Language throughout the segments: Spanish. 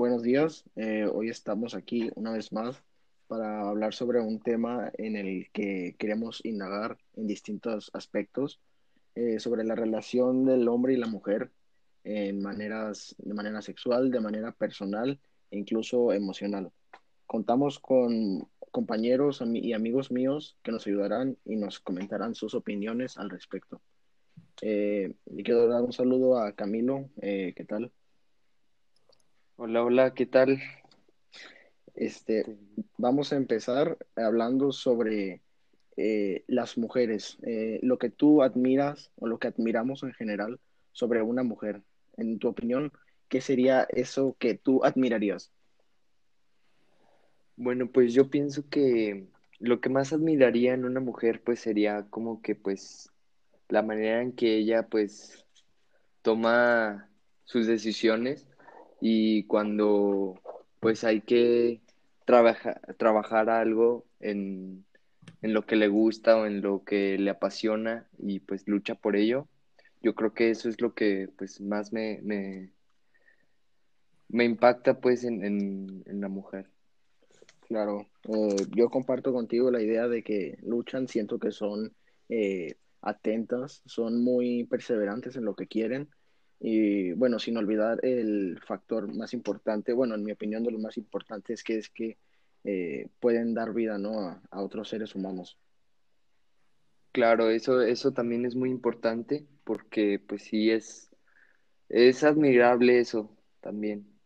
buenos días. Eh, hoy estamos aquí una vez más para hablar sobre un tema en el que queremos indagar en distintos aspectos eh, sobre la relación del hombre y la mujer en maneras, de manera sexual, de manera personal e incluso emocional. Contamos con compañeros y amigos míos que nos ayudarán y nos comentarán sus opiniones al respecto. Eh, y quiero dar un saludo a Camilo. Eh, ¿Qué tal? Hola, hola, ¿qué tal? Este, vamos a empezar hablando sobre eh, las mujeres, eh, lo que tú admiras o lo que admiramos en general sobre una mujer. En tu opinión, ¿qué sería eso que tú admirarías? Bueno, pues yo pienso que lo que más admiraría en una mujer pues sería como que pues la manera en que ella pues toma sus decisiones y cuando pues hay que trabajar algo en, en lo que le gusta o en lo que le apasiona y pues lucha por ello, yo creo que eso es lo que pues más me, me, me impacta pues en, en, en la mujer. Claro, eh, yo comparto contigo la idea de que luchan, siento que son eh, atentas, son muy perseverantes en lo que quieren y bueno, sin olvidar el factor más importante, bueno, en mi opinión de lo más importante es que es que eh, pueden dar vida, ¿no? a, a otros seres humanos. Claro, eso, eso también es muy importante porque pues sí es, es admirable eso también.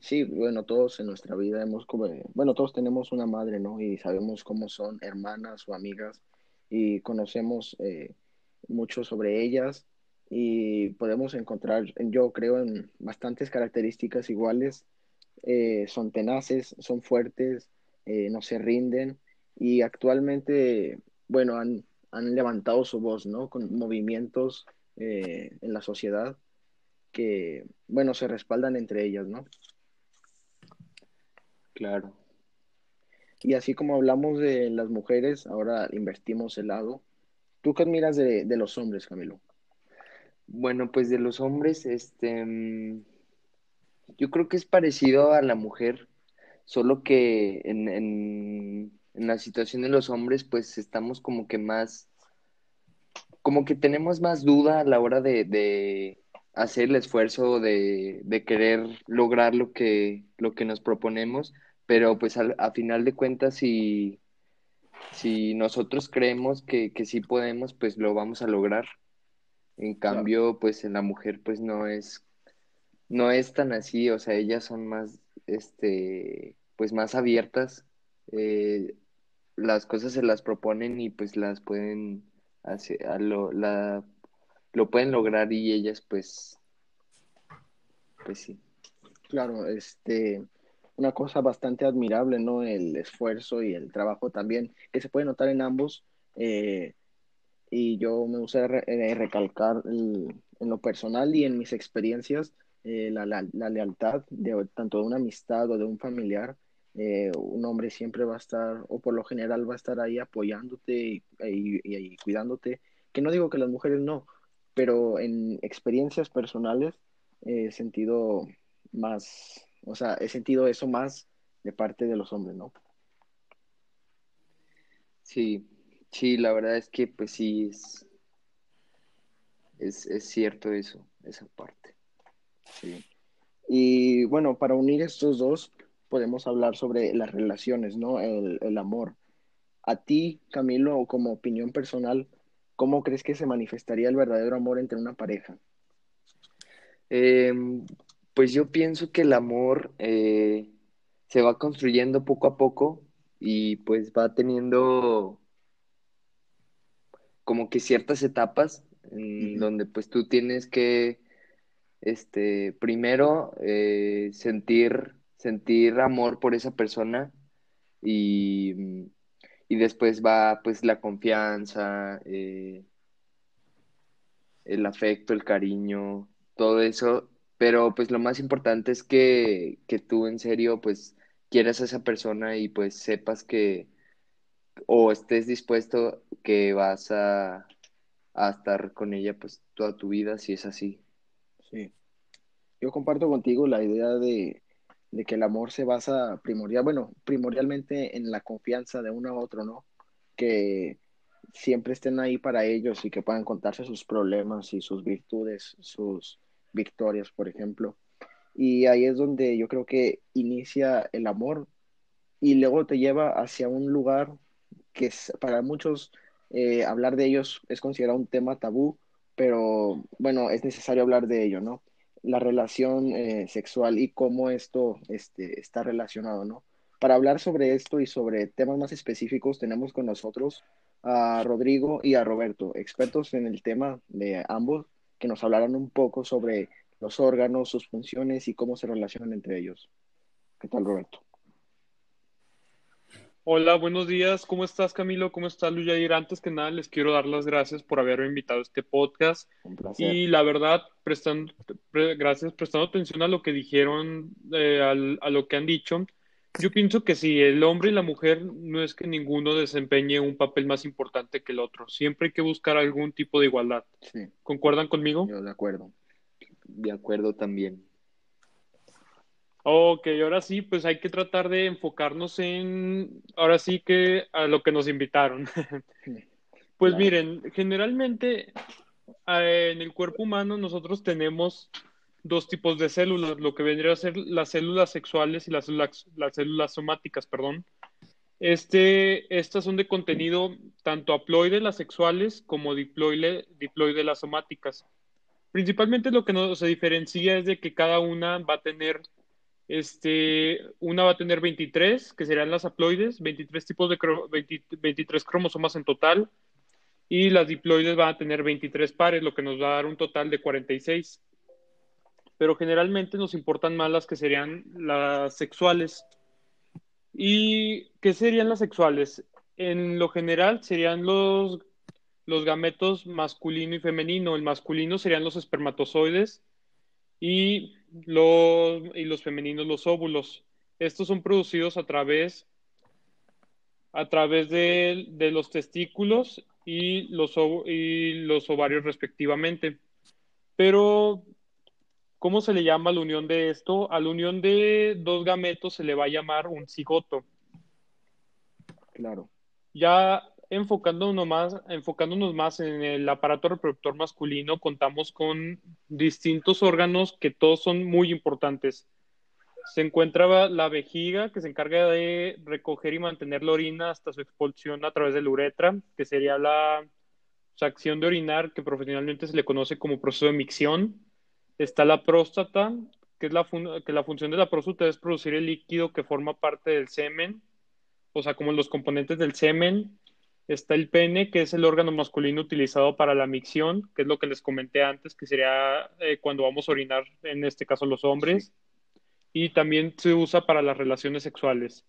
Sí, bueno, todos en nuestra vida hemos como, bueno, todos tenemos una madre, ¿no? Y sabemos cómo son hermanas o amigas y conocemos eh, mucho sobre ellas y podemos encontrar, yo creo, en bastantes características iguales. Eh, son tenaces, son fuertes, eh, no se rinden y actualmente, bueno, han, han levantado su voz, ¿no? Con movimientos eh, en la sociedad que, bueno, se respaldan entre ellas, ¿no? Claro. Y así como hablamos de las mujeres, ahora invertimos el lado. ¿Tú qué admiras de, de los hombres, Camilo? Bueno, pues de los hombres, este, mm, yo creo que es parecido a la mujer, solo que en, en, en la situación de los hombres, pues estamos como que más, como que tenemos más duda a la hora de, de hacer el esfuerzo de, de querer lograr lo que, lo que nos proponemos, pero pues al, a final de cuentas, si, si nosotros creemos que, que sí podemos, pues lo vamos a lograr. En Claro, cambio, pues en la mujer, pues no es, no es tan así, o sea, ellas son más, este, pues más abiertas, eh, las cosas se las proponen y pues las pueden hacer, a lo, la, lo pueden lograr y ellas, pues, pues sí. claro, este, una cosa bastante admirable, ¿no? El esfuerzo y el trabajo también, que se puede notar en ambos. eh, y yo me gustaría re- eh, recalcar en lo personal y en mis experiencias eh, la, la- la lealtad de tanto de una amistad o de un familiar. Eh, un hombre siempre va a estar, o por lo general va a estar ahí apoyándote y, y- cuidándote. Que no digo que las mujeres no, pero en experiencias personales he sentido más, o sea, he sentido eso más de parte de los hombres, ¿no? Sí, sí, la verdad es que pues sí, es, es, es cierto eso, esa parte. Sí. Y bueno, para unir estos dos, podemos hablar sobre las relaciones, ¿no? El, el amor. A ti, Camilo, como opinión personal, ¿cómo crees que se manifestaría el verdadero amor entre una pareja? Em, pues yo pienso que el amor eh, se va construyendo poco a poco y pues va teniendo como que ciertas etapas en donde pues tú tienes que, este, primero eh, sentir, sentir amor por esa persona y, y después va pues la confianza, eh, el afecto, el cariño, todo eso, pero pues lo más importante es que, que tú en serio pues quieras a esa persona y pues sepas que o estés dispuesto que vas a, a estar con ella pues toda tu vida si es así. Sí. Yo comparto contigo la idea de de que el amor se basa primordial, bueno, primordialmente en la confianza de uno a otro, ¿no? Que siempre estén ahí para ellos y que puedan contarse sus problemas y sus virtudes, sus victorias, por ejemplo. Y ahí es donde yo creo que inicia el amor y luego te lleva hacia un lugar que para muchos eh, hablar de ellos es considerado un tema tabú, pero bueno, es necesario hablar de ello, ¿no? La relación eh, sexual y cómo esto este, está relacionado, ¿no? Para hablar sobre esto y sobre temas más específicos, tenemos con nosotros a Rodrigo y a Roberto, expertos en el tema de ambos, que nos hablarán un poco sobre los órganos, sus funciones y cómo se relacionan entre ellos. ¿Qué tal, Roberto? Hola, buenos días. ¿Cómo estás, Camilo? ¿Cómo estás, Luyair? Antes que nada, les quiero dar las gracias por haberme invitado a este podcast. Un placer. Y la verdad, prestando, gracias, prestando atención a lo que dijeron, eh, a lo que han dicho. Yo pienso que si el hombre y la mujer no es que ninguno desempeñe un papel más importante que el otro. Siempre hay que buscar algún tipo de igualdad. Sí. ¿Concuerdan conmigo? Yo de acuerdo. De acuerdo también. Ok, ahora sí, pues hay que tratar de enfocarnos en, ahora sí que a lo que nos invitaron. Pues Claro. miren, generalmente eh, en el cuerpo humano nosotros tenemos dos tipos de células, lo que vendría a ser las células sexuales y las células, las células somáticas, perdón. Este, estas son de contenido tanto haploide las sexuales como diploide, diploide las somáticas. Principalmente lo que nos se diferencia es de que cada una va a tener este, una va a tener 23, que serían las haploides, 23 tipos de cro- 20 23 cromosomas en total, y las diploides van a tener 23 pares, lo que nos va a dar un total de 46. Pero generalmente nos importan más las que serían las sexuales. ¿Y qué serían las sexuales? En lo general serían los, los gametos masculino y femenino. El masculino serían los espermatozoides y los, y los femeninos los óvulos. Estos son producidos a través, a través de, de los testículos y los, y los ovarios respectivamente. Pero, ¿cómo se le llama a la unión de esto? A la unión de dos gametos se le va a llamar un cigoto. Claro. Ya enfocándonos más, enfocándonos más en el aparato reproductor masculino, contamos con distintos órganos que todos son muy importantes. Se encuentra la vejiga, que se encarga de recoger y mantener la orina hasta su expulsión a través de la uretra, que sería la acción de orinar, que profesionalmente se le conoce como proceso de micción. Está la próstata, que es la, que la función de la próstata es producir el líquido que forma parte del semen, o sea, como los componentes del semen. Está el pene, que es el órgano masculino utilizado para la micción, que es lo que les comenté antes, que sería eh, cuando vamos a orinar, en este caso los hombres. Y también se usa para las relaciones sexuales.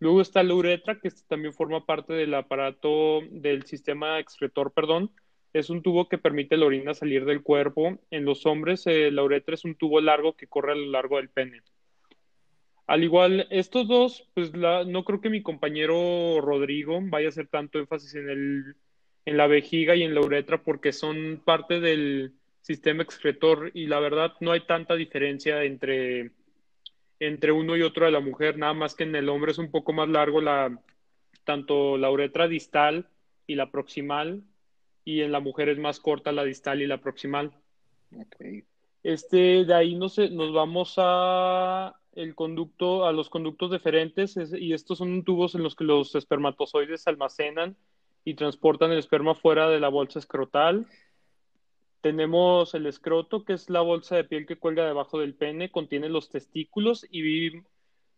Luego está la uretra, que también forma parte del aparato del sistema excretor, perdón. Es un tubo que permite la orina salir del cuerpo. En los hombres, eh, la uretra es un tubo largo que corre a lo largo del pene. Al igual, estos dos, pues la, no creo que mi compañero Rodrigo vaya a hacer tanto énfasis en el, en la vejiga y en la uretra porque son parte del sistema excretor y la verdad no hay tanta diferencia entre, entre uno y otro de la mujer, nada más que en el hombre es un poco más largo la, tanto la uretra distal y la proximal y en la mujer es más corta la distal y la proximal. Este, de ahí nos, nos vamos a el conducto, a los conductos deferentes, es- y estos son tubos en los que los espermatozoides almacenan y transportan el esperma fuera de la bolsa escrotal. Tenemos el escroto, que es la bolsa de piel que cuelga debajo del pene, contiene los testículos y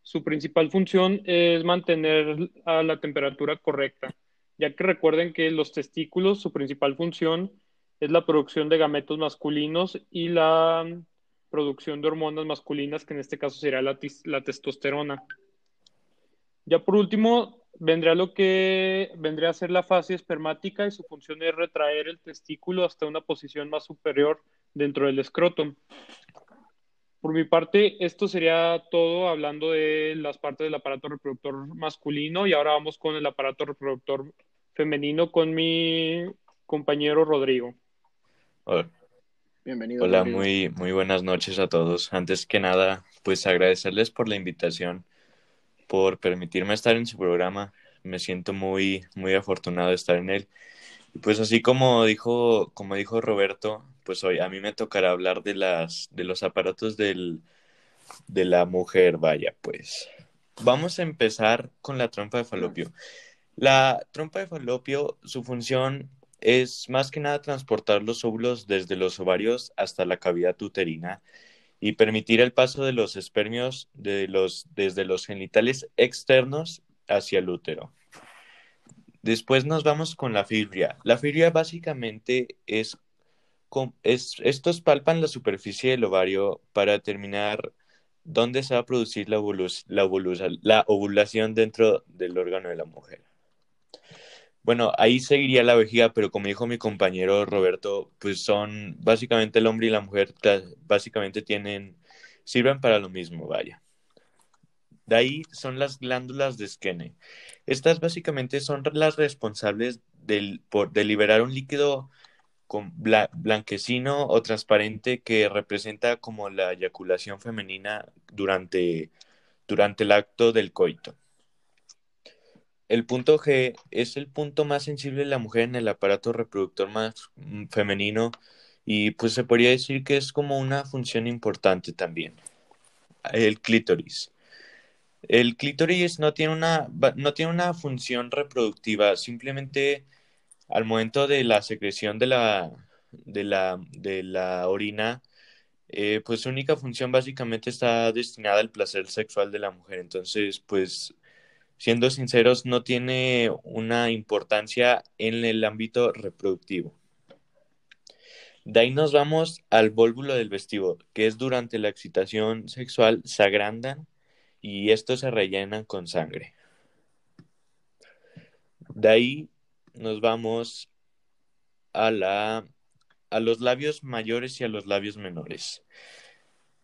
su principal función es mantener a la temperatura correcta, ya que recuerden que los testículos, su principal función es la producción de gametos masculinos y la producción de hormonas masculinas, que en este caso sería la, la testosterona. Ya por último, vendría lo que vendría a ser la fase espermática y su función es retraer el testículo hasta una posición más superior dentro del escroto. Por mi parte, esto sería todo hablando de las partes del aparato reproductor masculino y ahora vamos con el aparato reproductor femenino con mi compañero Rodrigo. Bienvenido. hola, Rodrigo. muy, muy buenas noches a todos. Antes que nada, pues agradecerles por la invitación, por permitirme estar en su programa. Me siento muy, muy afortunado de estar en él. Y pues así como dijo, como dijo Roberto, pues hoy a mí me tocará hablar de las, de los aparatos del, de la mujer, vaya, pues. Vamos a empezar con la trompa de falopio. La trompa de falopio, su función es más que nada transportar los óvulos desde los ovarios hasta la cavidad uterina y permitir el paso de los espermios de los, desde los genitales externos hacia el útero. Después nos vamos con la fibria. La fibria básicamente es, es estos palpan la superficie del ovario para determinar dónde se va a producir la, la ovulación dentro del órgano de la mujer. Bueno, ahí seguiría la vejiga, pero como dijo mi compañero Roberto, pues son básicamente el hombre y la mujer, básicamente tienen, sirven para lo mismo, vaya. De ahí son las glándulas de Skene. Estas básicamente son las responsables del, por, de liberar un líquido con blanquecino o transparente que representa como la eyaculación femenina durante, durante el acto del coito. El punto G es el punto más sensible de la mujer en el aparato reproductor más mm, femenino y pues se podría decir que es como una función importante también. El clítoris. El clítoris no tiene una, no tiene una función reproductiva, simplemente al momento de la secreción de la, de la, de la orina, eh, pues su única función básicamente está destinada al placer sexual de la mujer. Entonces, pues siendo sinceros, no tiene una importancia en el ámbito reproductivo. De ahí nos vamos al vólvulo del vestido, que es durante la excitación sexual se agrandan y estos se rellenan con sangre. De ahí nos vamos a, la, a los labios mayores y a los labios menores.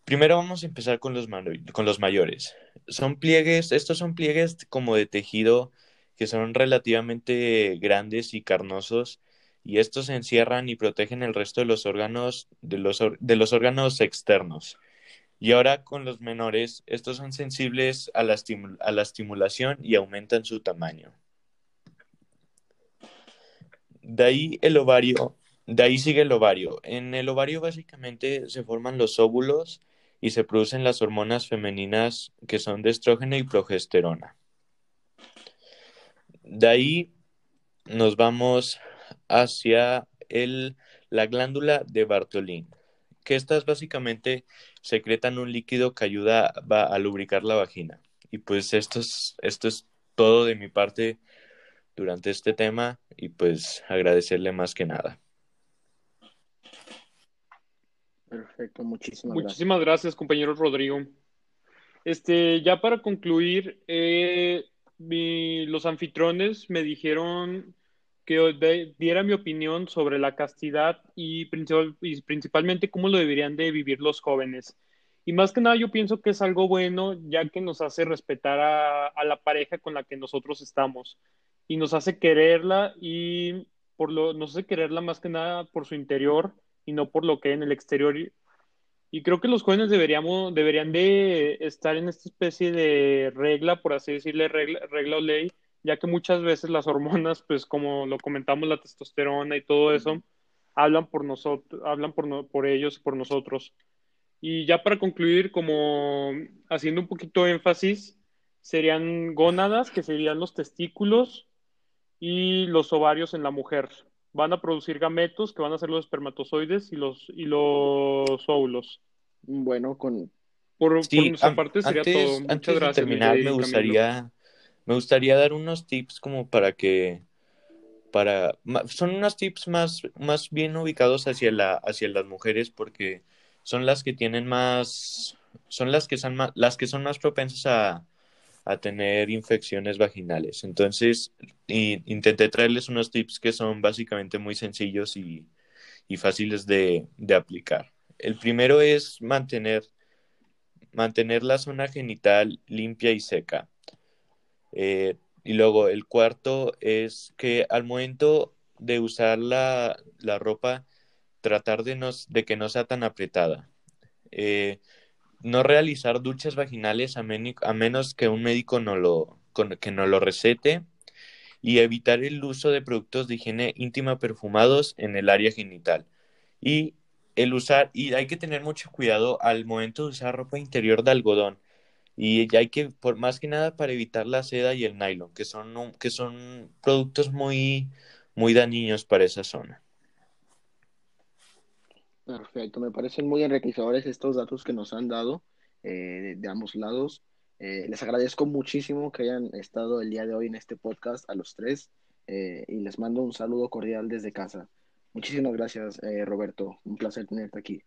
Primero vamos a empezar con los, con los mayores. Son pliegues, estos son pliegues como de tejido que son relativamente grandes y carnosos y estos encierran y protegen el resto de los órganos de los, de los órganos externos. Y ahora con los menores, estos son sensibles a la, a la estimulación y aumentan su tamaño. De ahí el ovario, de ahí sigue el ovario. En el ovario básicamente se forman los óvulos y se producen las hormonas femeninas que son de estrógeno y progesterona. De ahí nos vamos hacia el, la glándula de Bartolín, que estas básicamente secretan un líquido que ayuda a lubricar la vagina. Y pues esto es, esto es todo de mi parte durante este tema y pues agradecerle más que nada. Perfecto, muchísimas, gracias. compañero Rodrigo. Este, ya para concluir, eh, los anfitriones me dijeron que diera mi opinión sobre la castidad y, principalmente cómo lo deberían de vivir los jóvenes. Y más que nada yo pienso que es algo bueno ya que nos hace respetar a, a la pareja con la que nosotros estamos y nos hace quererla y por lo, nos hace quererla más que nada por su interior y no por lo que en el exterior. Y creo que los jóvenes deberíamos, deberían de estar en esta especie de regla, por así decirle, regla, regla o ley, ya que muchas veces las hormonas, pues como lo comentamos, la testosterona y todo eso, hablan por nosotros, hablan por, por ellos, por nosotros. Y ya para concluir, como haciendo un poquito énfasis, serían gónadas, que serían los testículos y los ovarios en la mujer van a producir gametos que van a ser los espermatozoides y los, y los óvulos. Bueno, con... Por, nuestra parte sería todo. Muchas antes gracias. De terminar, me gustaría, me gustaría dar unos tips como para que... Para, son unos tips más, más bien ubicados hacia, la, hacia las mujeres porque son las que tienen más, son las que son más, las que son más propensas a, a tener infecciones vaginales. Entonces, intenté traerles unos tips que son básicamente muy sencillos y, fáciles de, aplicar. El primero es mantener, mantener la zona genital limpia y seca. Eh, y luego el cuarto es que al momento de usar la, ropa, tratar de, de que no sea tan apretada. Eh, no realizar duchas vaginales a, menos que un médico no lo, que no lo recete y evitar el uso de productos de higiene íntima perfumados en el área genital. Y el usar, y hay que tener mucho cuidado al momento de usar ropa interior de algodón. Y hay que, por más que nada, para evitar la seda y el nylon, que son, que son productos muy, muy dañinos para esa zona. Perfecto, me parecen muy enriquecedores estos datos que nos han dado eh, de, ambos lados. Eh, les agradezco muchísimo que hayan estado el día de hoy en este podcast a los tres eh, y les mando un saludo cordial desde casa. Muchísimas gracias, Roberto. Un placer tenerte aquí.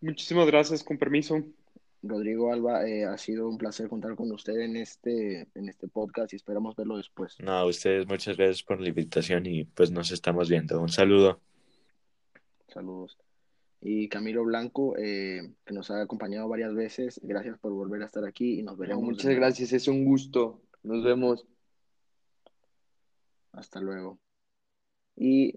Muchísimas gracias, con permiso. Rodrigo Alba, eh, ha sido un placer contar con usted en este, en este podcast y esperamos verlo después. No, a ustedes muchas gracias por la invitación y pues nos estamos viendo. Un saludo. Saludos. Y Camilo Blanco, eh, que nos ha acompañado varias veces, gracias por volver a estar aquí y nos veremos. muchas gracias, es un gusto. Nos vemos. Hasta luego. Y